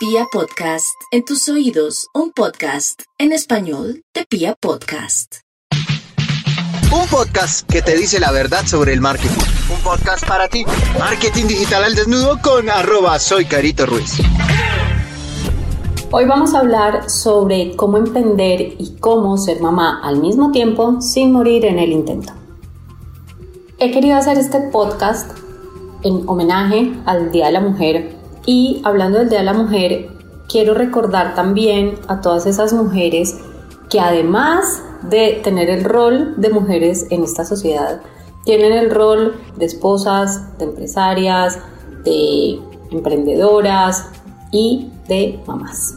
Pia Podcast, en tus oídos, un podcast en español de Pia Podcast. Un podcast que te dice la verdad sobre el marketing. Un podcast para ti. Marketing digital al desnudo con arroba soy Carito Ruiz. Hoy vamos a hablar sobre cómo emprender y cómo ser mamá al mismo tiempo sin morir en el intento. He querido hacer este podcast en homenaje al Día de la Mujer y hablando del Día de la Mujer, quiero recordar también a todas esas mujeres que además de tener el rol de mujeres en esta sociedad, tienen el rol de esposas, de empresarias, de emprendedoras y de mamás.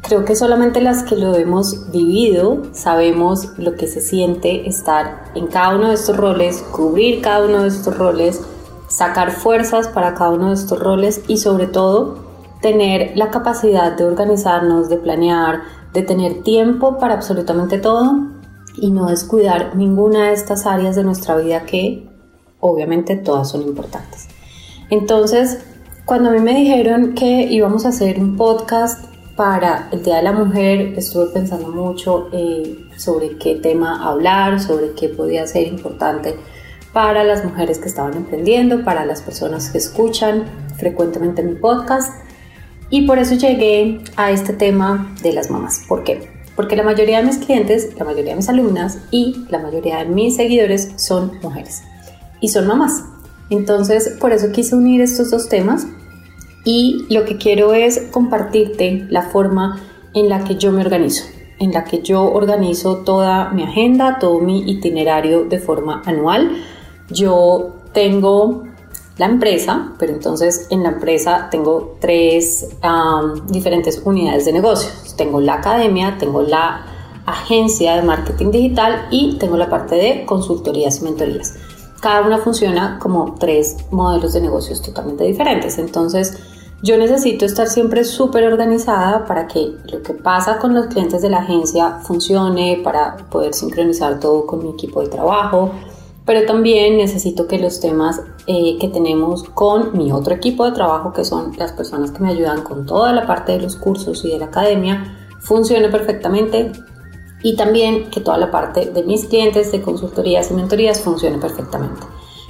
Creo que solamente las que lo hemos vivido sabemos lo que se siente estar en cada uno de estos roles, cubrir cada uno de estos roles, sacar fuerzas para cada uno de estos roles y sobre todo tener la capacidad de organizarnos, de planear, de tener tiempo para absolutamente todo y no descuidar ninguna de estas áreas de nuestra vida que obviamente todas son importantes. Entonces, cuando a mí me dijeron que íbamos a hacer un podcast para el Día de la Mujer, estuve pensando mucho eh, sobre qué tema hablar, sobre qué podía ser importante para las mujeres que estaban emprendiendo, para las personas que escuchan frecuentemente mi podcast. Y por eso llegué a este tema de las mamás. ¿Por qué? Porque la mayoría de mis clientes, la mayoría de mis alumnas y la mayoría de mis seguidores son mujeres y son mamás. Entonces, por eso quise unir estos dos temas y lo que quiero es compartirte la forma en la que yo me organizo, en la que yo organizo toda mi agenda, todo mi itinerario de forma anual yo tengo la empresa, pero entonces en la empresa tengo tres diferentes unidades de negocios. Tengo la academia, tengo la agencia de marketing digital y tengo la parte de consultorías y mentorías. Cada una funciona como tres modelos de negocios totalmente diferentes. Entonces, yo necesito estar siempre súper organizada para que lo que pasa con los clientes de la agencia funcione, para poder sincronizar todo con mi equipo de trabajo, pero también necesito que los temas eh, que tenemos con mi otro equipo de trabajo, que son las personas que me ayudan con toda la parte de los cursos y de la academia, funcione perfectamente y también que toda la parte de mis clientes de consultorías y mentorías funcione perfectamente.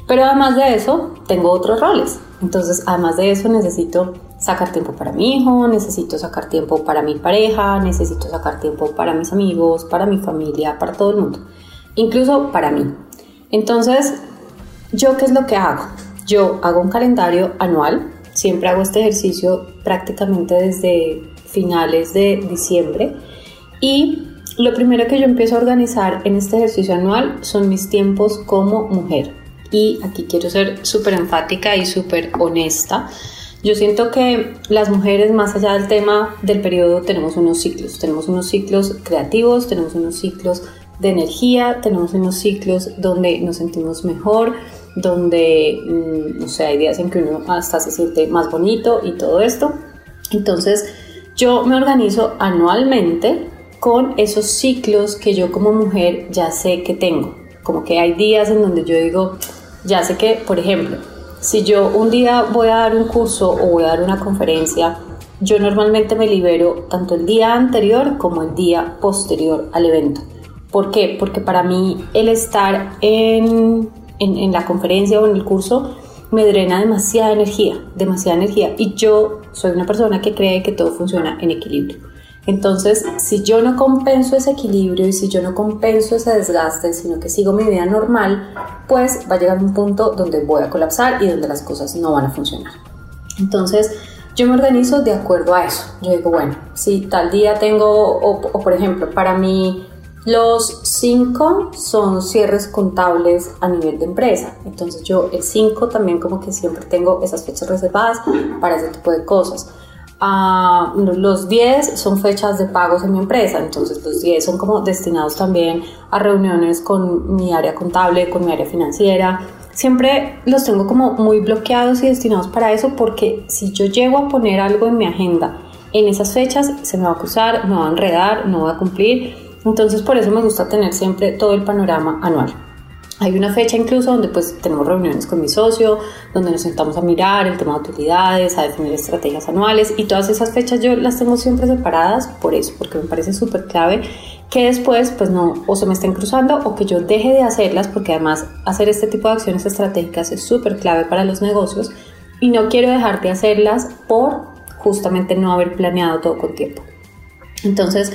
Pero además de eso, tengo otros roles. Entonces, además de eso, necesito sacar tiempo para mi hijo, necesito sacar tiempo para mi pareja, necesito sacar tiempo para mis amigos, para mi familia, para todo el mundo, incluso para mí. Entonces, ¿yo qué es lo que hago? Yo hago un calendario anual, siempre hago este ejercicio prácticamente desde finales de diciembre y lo primero que yo empiezo a organizar en este ejercicio anual son mis tiempos como mujer. Y aquí quiero ser súper enfática y súper honesta. Yo siento que las mujeres, más allá del tema del periodo, tenemos unos ciclos. Tenemos unos ciclos creativos, tenemos unos ciclos de energía, tenemos unos ciclos donde nos sentimos mejor, donde, mm, no sé, hay días en que uno hasta se siente más bonito y todo esto. Entonces, yo me organizo anualmente con esos ciclos que yo como mujer ya sé que tengo. Como que hay días en donde yo digo, ya sé que, por ejemplo, si yo un día voy a dar un curso o voy a dar una conferencia, yo normalmente me libero tanto el día anterior como el día posterior al evento. ¿Por qué? Porque para mí el estar en, en, la conferencia o en el curso me drena demasiada energía, demasiada energía. Y yo soy una persona que cree que todo funciona en equilibrio. Entonces, si yo no compenso ese equilibrio y si yo no compenso ese desgaste, sino que sigo mi vida normal, pues va a llegar un punto donde voy a colapsar y donde las cosas no van a funcionar. Entonces, yo me organizo de acuerdo a eso. Yo digo, bueno, si tal día tengo, o, o por ejemplo, para mí los cinco son cierres contables a nivel de empresa. Entonces yo el 5 también como que siempre tengo esas fechas reservadas para ese tipo de cosas. Ah, los 10 son fechas de pagos en mi empresa, entonces los 10 son como destinados también a reuniones con mi área contable, con mi área financiera. Siempre los tengo como muy bloqueados y destinados para eso porque si yo llego a poner algo en mi agenda en esas fechas, se me va a acusar, me va a enredar, no va a cumplir entonces por eso me gusta tener siempre todo el panorama anual. Hay una fecha incluso donde pues tenemos reuniones con mi socio, donde nos sentamos a mirar el tema de utilidades, a definir estrategias anuales y todas esas fechas yo las tengo siempre separadas por eso, porque me parece súper clave que después pues no o se me estén cruzando o que yo deje de hacerlas porque además hacer este tipo de acciones estratégicas es súper clave para los negocios y no quiero dejar de hacerlas por justamente no haber planeado todo con tiempo. Entonces,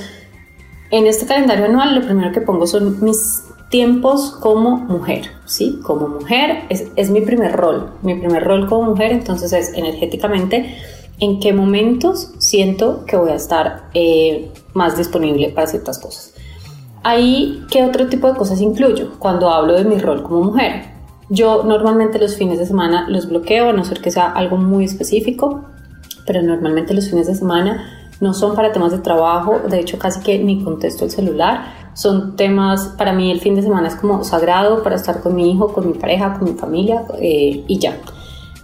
en este calendario anual lo primero que pongo son mis tiempos como mujer, ¿sí? Como mujer es, mi primer rol, mi primer rol como mujer, entonces es energéticamente en qué momentos siento que voy a estar eh, más disponible para ciertas cosas. Ahí, ¿qué otro tipo de cosas incluyo cuando hablo de mi rol como mujer? Yo normalmente los fines de semana los bloqueo, a no ser que sea algo muy específico, pero normalmente los fines de semana no son para temas de trabajo, de hecho casi que ni contesto el celular, son temas, para mí el fin de semana es como sagrado para estar con mi hijo, con mi pareja, con mi familia eh, y ya.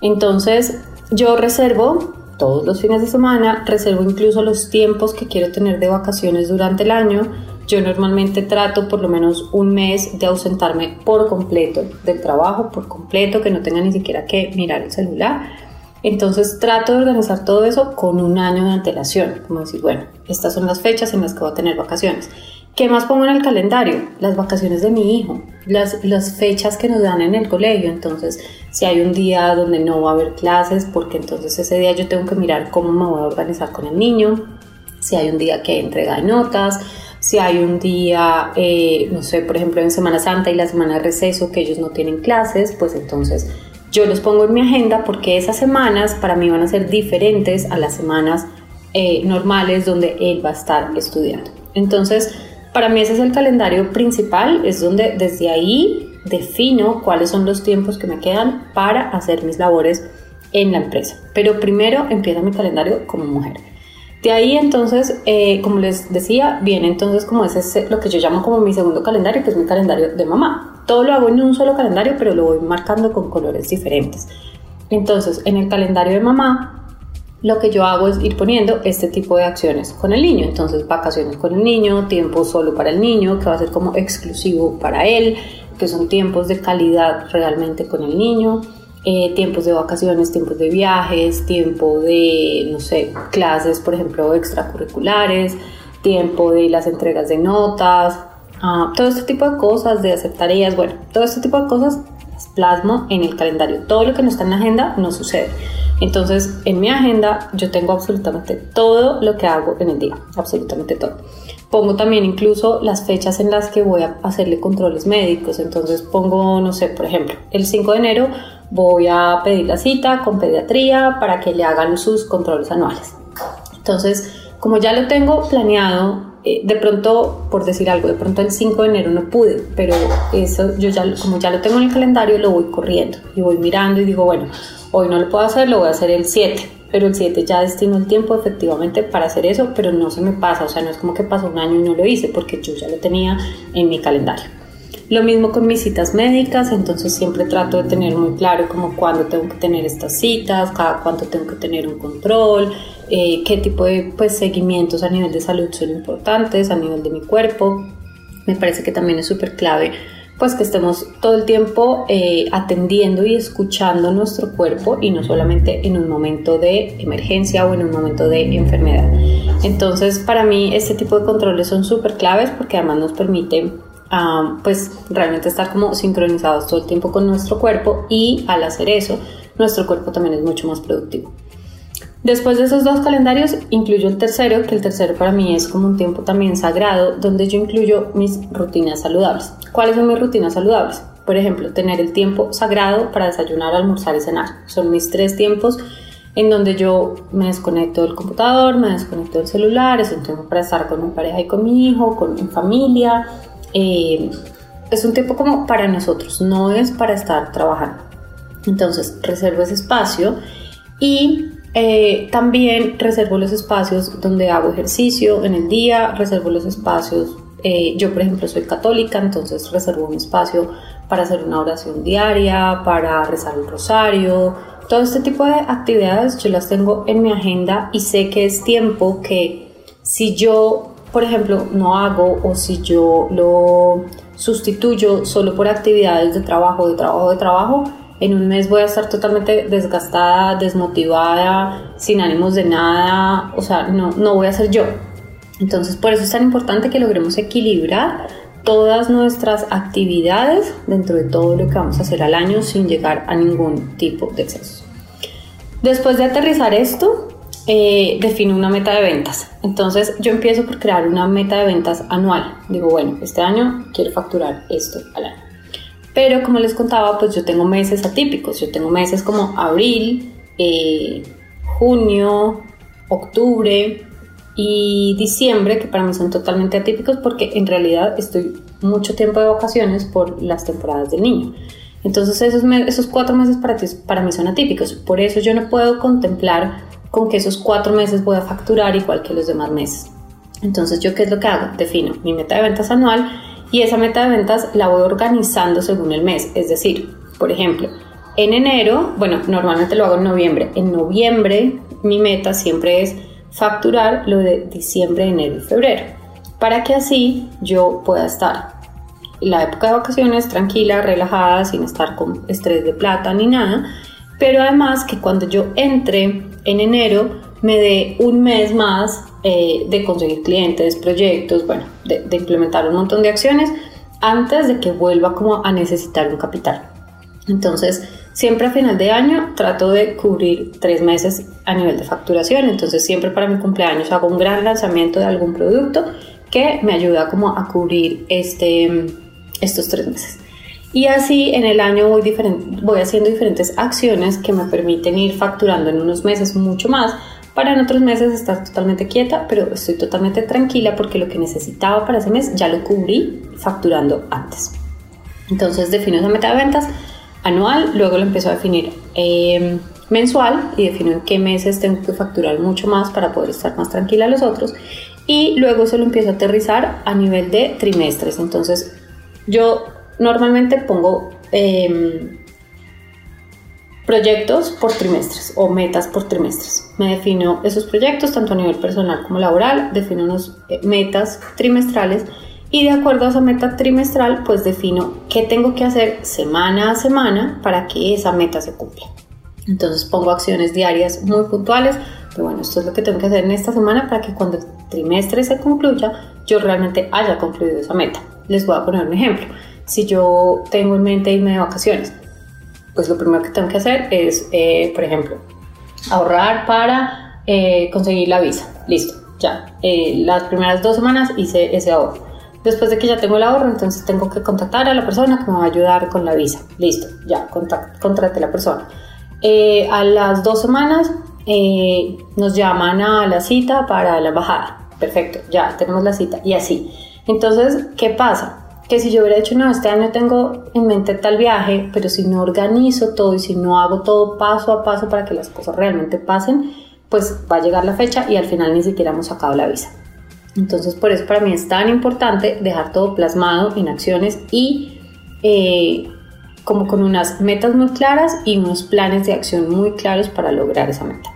Entonces yo reservo todos los fines de semana, reservo incluso los tiempos que quiero tener de vacaciones durante el año. Yo normalmente trato por lo menos un mes de ausentarme por completo del trabajo, por completo, que no tenga ni siquiera que mirar el celular entonces trato de organizar todo eso con un año de antelación, como decir, bueno, estas son las fechas en las que voy a tener vacaciones. ¿Qué más pongo en el calendario? Las vacaciones de mi hijo, las, las fechas que nos dan en el colegio. Entonces, si hay un día donde no va a haber clases, porque entonces ese día yo tengo que mirar cómo me voy a organizar con el niño. Si hay un día que entrega notas, si hay un día, eh, no sé, por ejemplo en Semana Santa y la semana de receso que ellos no tienen clases, pues entonces yo los pongo en mi agenda porque esas semanas para mí van a ser diferentes a las semanas eh, normales donde él va a estar estudiando. Entonces, para mí ese es el calendario principal, es donde desde ahí defino cuáles son los tiempos que me quedan para hacer mis labores en la empresa. Pero primero empieza mi calendario como mujer. De ahí entonces, eh, como les decía, viene entonces como ese, lo que yo llamo como mi segundo calendario, que es mi calendario de mamá. Todo lo hago en un solo calendario, pero lo voy marcando con colores diferentes. Entonces, en el calendario de mamá, lo que yo hago es ir poniendo este tipo de acciones con el niño. Entonces, vacaciones con el niño, tiempo solo para el niño, que va a ser como exclusivo para él, que son tiempos de calidad realmente con el niño eh, tiempos de vacaciones, tiempos de viajes, tiempo de, no sé, clases, por ejemplo, extracurriculares, tiempo de las entregas de notas, ah, todo este tipo de cosas, de hacer tareas, bueno, todo este tipo de cosas las plasmo en el calendario. Todo lo que no está en la agenda no sucede. Entonces, en mi agenda yo tengo absolutamente todo lo que hago en el día, absolutamente todo. Pongo también incluso las fechas en las que voy a hacerle controles médicos. Entonces pongo, no sé, por ejemplo, el 5 de enero voy a pedir la cita con pediatría para que le hagan sus controles anuales. Entonces, como ya lo tengo planeado, eh, de pronto, por decir algo, de pronto el 5 de enero no pude, pero eso yo ya, como ya lo tengo en el calendario, lo voy corriendo y voy mirando y digo, bueno, hoy no lo puedo hacer, lo voy a hacer el 7, pero el 7 ya destino el tiempo efectivamente para hacer eso, pero no se me pasa, o sea, no es como que pasó un año y no lo hice, porque yo ya lo tenía en mi calendario. Lo mismo con mis citas médicas, entonces siempre trato de tener muy claro como cuándo tengo que tener estas citas, cada cuánto tengo que tener un control, eh, qué tipo de pues, seguimientos a nivel de salud son importantes, a nivel de mi cuerpo. Me parece que también es súper clave pues que estemos todo el tiempo eh, atendiendo y escuchando nuestro cuerpo y no solamente en un momento de emergencia o en un momento de enfermedad. Entonces para mí este tipo de controles son súper claves porque además nos permiten pues realmente estar como sincronizados todo el tiempo con nuestro cuerpo y al hacer eso nuestro cuerpo también es mucho más productivo. Después de esos dos calendarios incluyo el tercero, que el tercero para mí es como un tiempo también sagrado, donde yo incluyo mis rutinas saludables. ¿Cuáles son mis rutinas saludables? Por ejemplo, tener el tiempo sagrado para desayunar, almorzar y cenar. Son mis tres tiempos en donde yo me desconecto del computador, me desconecto del celular, es un tiempo para estar con mi pareja y con mi hijo, con mi familia, eh, es un tiempo como para nosotros, no es para estar trabajando. Entonces, reservo ese espacio y eh, también reservo los espacios donde hago ejercicio en el día, reservo los espacios, eh, yo por ejemplo soy católica, entonces reservo un espacio para hacer una oración diaria, para rezar el rosario, todo este tipo de actividades yo las tengo en mi agenda y sé que es tiempo que si yo por ejemplo, no hago o si yo lo sustituyo solo por actividades de trabajo, de trabajo, de trabajo, en un mes voy a estar totalmente desgastada, desmotivada, sin ánimos de nada, o sea, no, no voy a ser yo. Entonces, por eso es tan importante que logremos equilibrar todas nuestras actividades dentro de todo lo que vamos a hacer al año sin llegar a ningún tipo de exceso. Después de aterrizar esto, eh, defino una meta de ventas. Entonces yo empiezo por crear una meta de ventas anual. Digo, bueno, este año quiero facturar esto al año. Pero como les contaba, pues yo tengo meses atípicos. Yo tengo meses como abril, eh, junio, octubre y diciembre, que para mí son totalmente atípicos porque en realidad estoy mucho tiempo de vacaciones por las temporadas del niño. Entonces esos, esos cuatro meses para, para mí son atípicos. Por eso yo no puedo contemplar con que esos cuatro meses voy a facturar igual que los demás meses. Entonces, ¿yo qué es lo que hago? Defino mi meta de ventas anual y esa meta de ventas la voy organizando según el mes. Es decir, por ejemplo, en enero, bueno, normalmente lo hago en noviembre. En noviembre mi meta siempre es facturar lo de diciembre, enero y febrero, para que así yo pueda estar la época de vacaciones tranquila, relajada, sin estar con estrés de plata ni nada, pero además que cuando yo entre en enero me dé un mes más eh, de conseguir clientes, proyectos, bueno, de, implementar un montón de acciones antes de que vuelva como a necesitar un capital. Entonces, siempre a final de año trato de cubrir tres meses a nivel de facturación. Entonces, siempre para mi cumpleaños hago un gran lanzamiento de algún producto que me ayuda como a cubrir este, estos tres meses. Y así en el año voy, voy haciendo diferentes acciones que me permiten ir facturando en unos meses mucho más para en otros meses estar totalmente quieta, pero estoy totalmente tranquila porque lo que necesitaba para ese mes ya lo cubrí facturando antes. Entonces defino esa meta de ventas anual, luego lo empiezo a definir em, mensual y defino en qué meses tengo que facturar mucho más para poder estar más tranquila los otros y luego se lo empiezo a aterrizar a nivel de trimestres. Entonces yo normalmente pongo em, proyectos por trimestres o metas por trimestres. Me defino esos proyectos tanto a nivel personal como laboral, defino unas eh, metas trimestrales y de acuerdo a esa meta trimestral pues defino qué tengo que hacer semana a semana para que esa meta se cumpla. Entonces pongo acciones diarias muy puntuales, pero bueno, esto es lo que tengo que hacer en esta semana para que cuando el trimestre se concluya yo realmente haya concluido esa meta. Les voy a poner un ejemplo si yo tengo en mente irme de vacaciones, pues lo primero que tengo que hacer es, eh, por ejemplo, ahorrar para eh, conseguir la visa. Listo, ya. Eh, las primeras dos semanas hice ese ahorro. Después de que ya tengo el ahorro, entonces tengo que contactar a la persona que me va a ayudar con la visa. Listo, ya, contraté a la persona. a las dos semanas nos llaman a la cita para la embajada. Perfecto, ya tenemos la cita. Y así. Entonces, ¿qué pasa? Que si yo hubiera dicho, no, este año tengo en mente tal viaje, pero si no organizo todo y si no hago todo paso a paso para que las cosas realmente pasen, pues va a llegar la fecha y al final ni siquiera hemos sacado la visa. Entonces por eso para mí es tan importante dejar todo plasmado en acciones y eh, como con unas metas muy claras y unos planes de acción muy claros para lograr esa meta.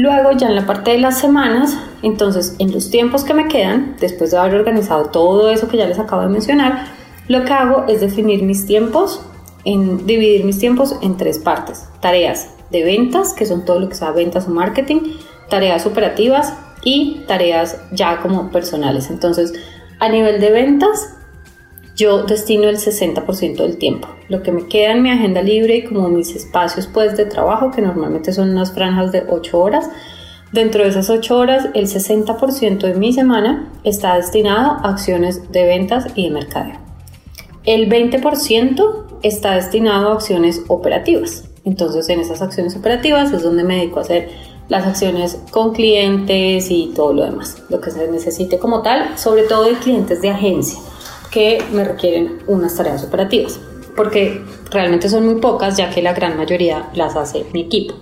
Luego ya en la parte de las semanas, entonces en los tiempos que me quedan, después de haber organizado todo eso que ya les acabo de mencionar, lo que hago es definir mis tiempos, en, dividir mis tiempos en tres partes. Tareas de ventas, que son todo lo que sea ventas o marketing, tareas operativas y tareas ya como personales. Entonces, a nivel de ventas, yo destino el 60% del tiempo. Lo que me queda en mi agenda libre y como mis espacios pues de trabajo, que normalmente son unas franjas de 8 horas, dentro de esas 8 horas el 60% de mi semana está destinado a acciones de ventas y de mercadeo. El 20% está destinado a acciones operativas. Entonces en esas acciones operativas es donde me dedico a hacer las acciones con clientes y todo lo demás, lo que se necesite como tal, sobre todo de clientes de agencia que me requieren unas tareas operativas, porque realmente son muy pocas, ya que la gran mayoría las hace mi equipo.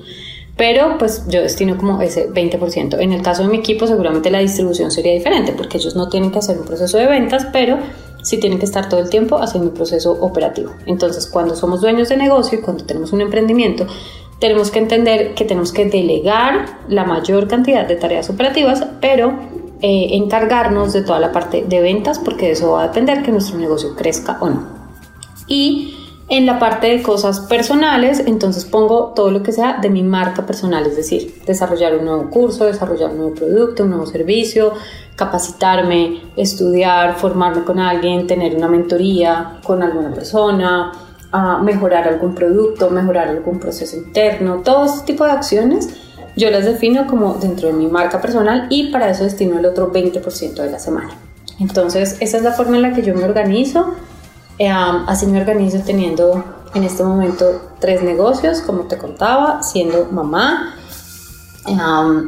Pero pues yo destino como ese 20%. En el caso de mi equipo seguramente la distribución sería diferente, porque ellos no tienen que hacer un proceso de ventas, pero sí tienen que estar todo el tiempo haciendo un proceso operativo. Entonces, cuando somos dueños de negocio y cuando tenemos un emprendimiento, tenemos que entender que tenemos que delegar la mayor cantidad de tareas operativas, pero eh, encargarnos de toda la parte de ventas porque de eso va a depender que nuestro negocio crezca o no. Y en la parte de cosas personales, entonces pongo todo lo que sea de mi marca personal, es decir, desarrollar un nuevo curso, desarrollar un nuevo producto, un nuevo servicio, capacitarme, estudiar, formarme con alguien, tener una mentoría con alguna persona, a mejorar algún producto, mejorar algún proceso interno, todo este tipo de acciones yo las defino como dentro de mi marca personal y para eso destino el otro 20% de la semana. Entonces, esa es la forma en la que yo me organizo. así me organizo teniendo en este momento tres negocios, como te contaba, siendo mamá.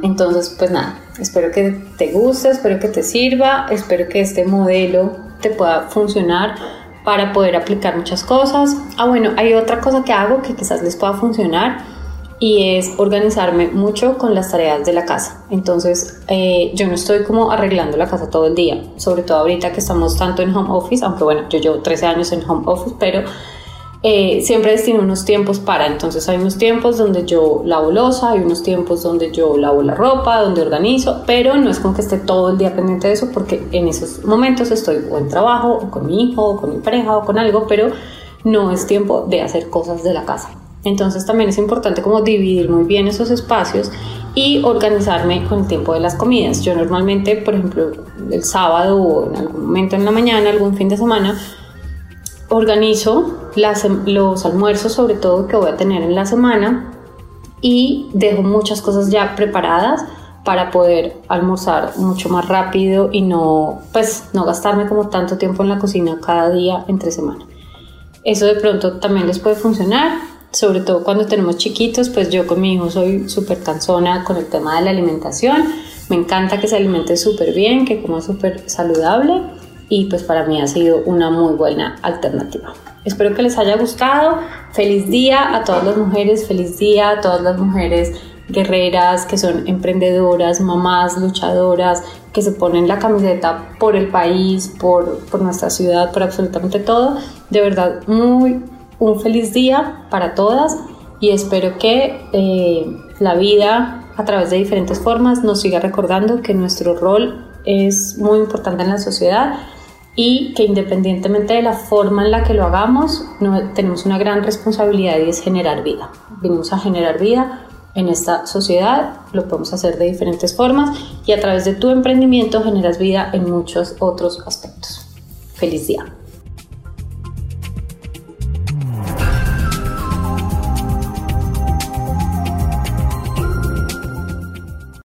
entonces, pues nada, espero que te guste, espero que te sirva, espero que este modelo te pueda funcionar para poder aplicar muchas cosas. Ah, bueno, hay otra cosa que hago que quizás les pueda funcionar y es organizarme mucho con las tareas de la casa. Entonces, eh, yo no estoy como arreglando la casa todo el día, sobre todo ahorita que estamos tanto en home office, aunque bueno, yo llevo 13 años en home office, pero eh, siempre destino unos tiempos para, entonces hay unos tiempos donde yo lavo losa, hay unos tiempos donde yo lavo la ropa, donde organizo, pero no es como que esté todo el día pendiente de eso porque en esos momentos estoy o en trabajo, o con mi hijo, o con mi pareja, o con algo, pero no es tiempo de hacer cosas de la casa. Entonces también es importante como dividir muy bien esos espacios y organizarme con el tiempo de las comidas. Yo normalmente, por ejemplo, el sábado o en algún momento en la mañana, algún fin de semana, organizo los almuerzos, sobre todo que voy a tener en la semana, y dejo muchas cosas ya preparadas para poder almorzar mucho más rápido y no, pues, no gastarme como tanto tiempo en la cocina cada día entre semana. Eso de pronto también les puede funcionar, sobre todo cuando tenemos chiquitos, pues yo con mi hijo soy súper cansona con el tema de la alimentación. Me encanta que se alimente súper bien, que coma súper saludable y pues para mí ha sido una muy buena alternativa. Espero que les haya gustado. Feliz día a todas las mujeres, feliz día a todas las mujeres guerreras que son emprendedoras, mamás, luchadoras, que se ponen la camiseta por el país, por, por nuestra ciudad, por absolutamente todo. De verdad, muy un feliz día para todas y espero que eh, la vida a través de diferentes formas nos siga recordando que nuestro rol es muy importante en la sociedad y que independientemente de la forma en la que lo hagamos, tenemos una gran responsabilidad y es generar vida. Venimos a generar vida en esta sociedad, lo podemos hacer de diferentes formas y a través de tu emprendimiento generas vida en muchos otros aspectos. Feliz día.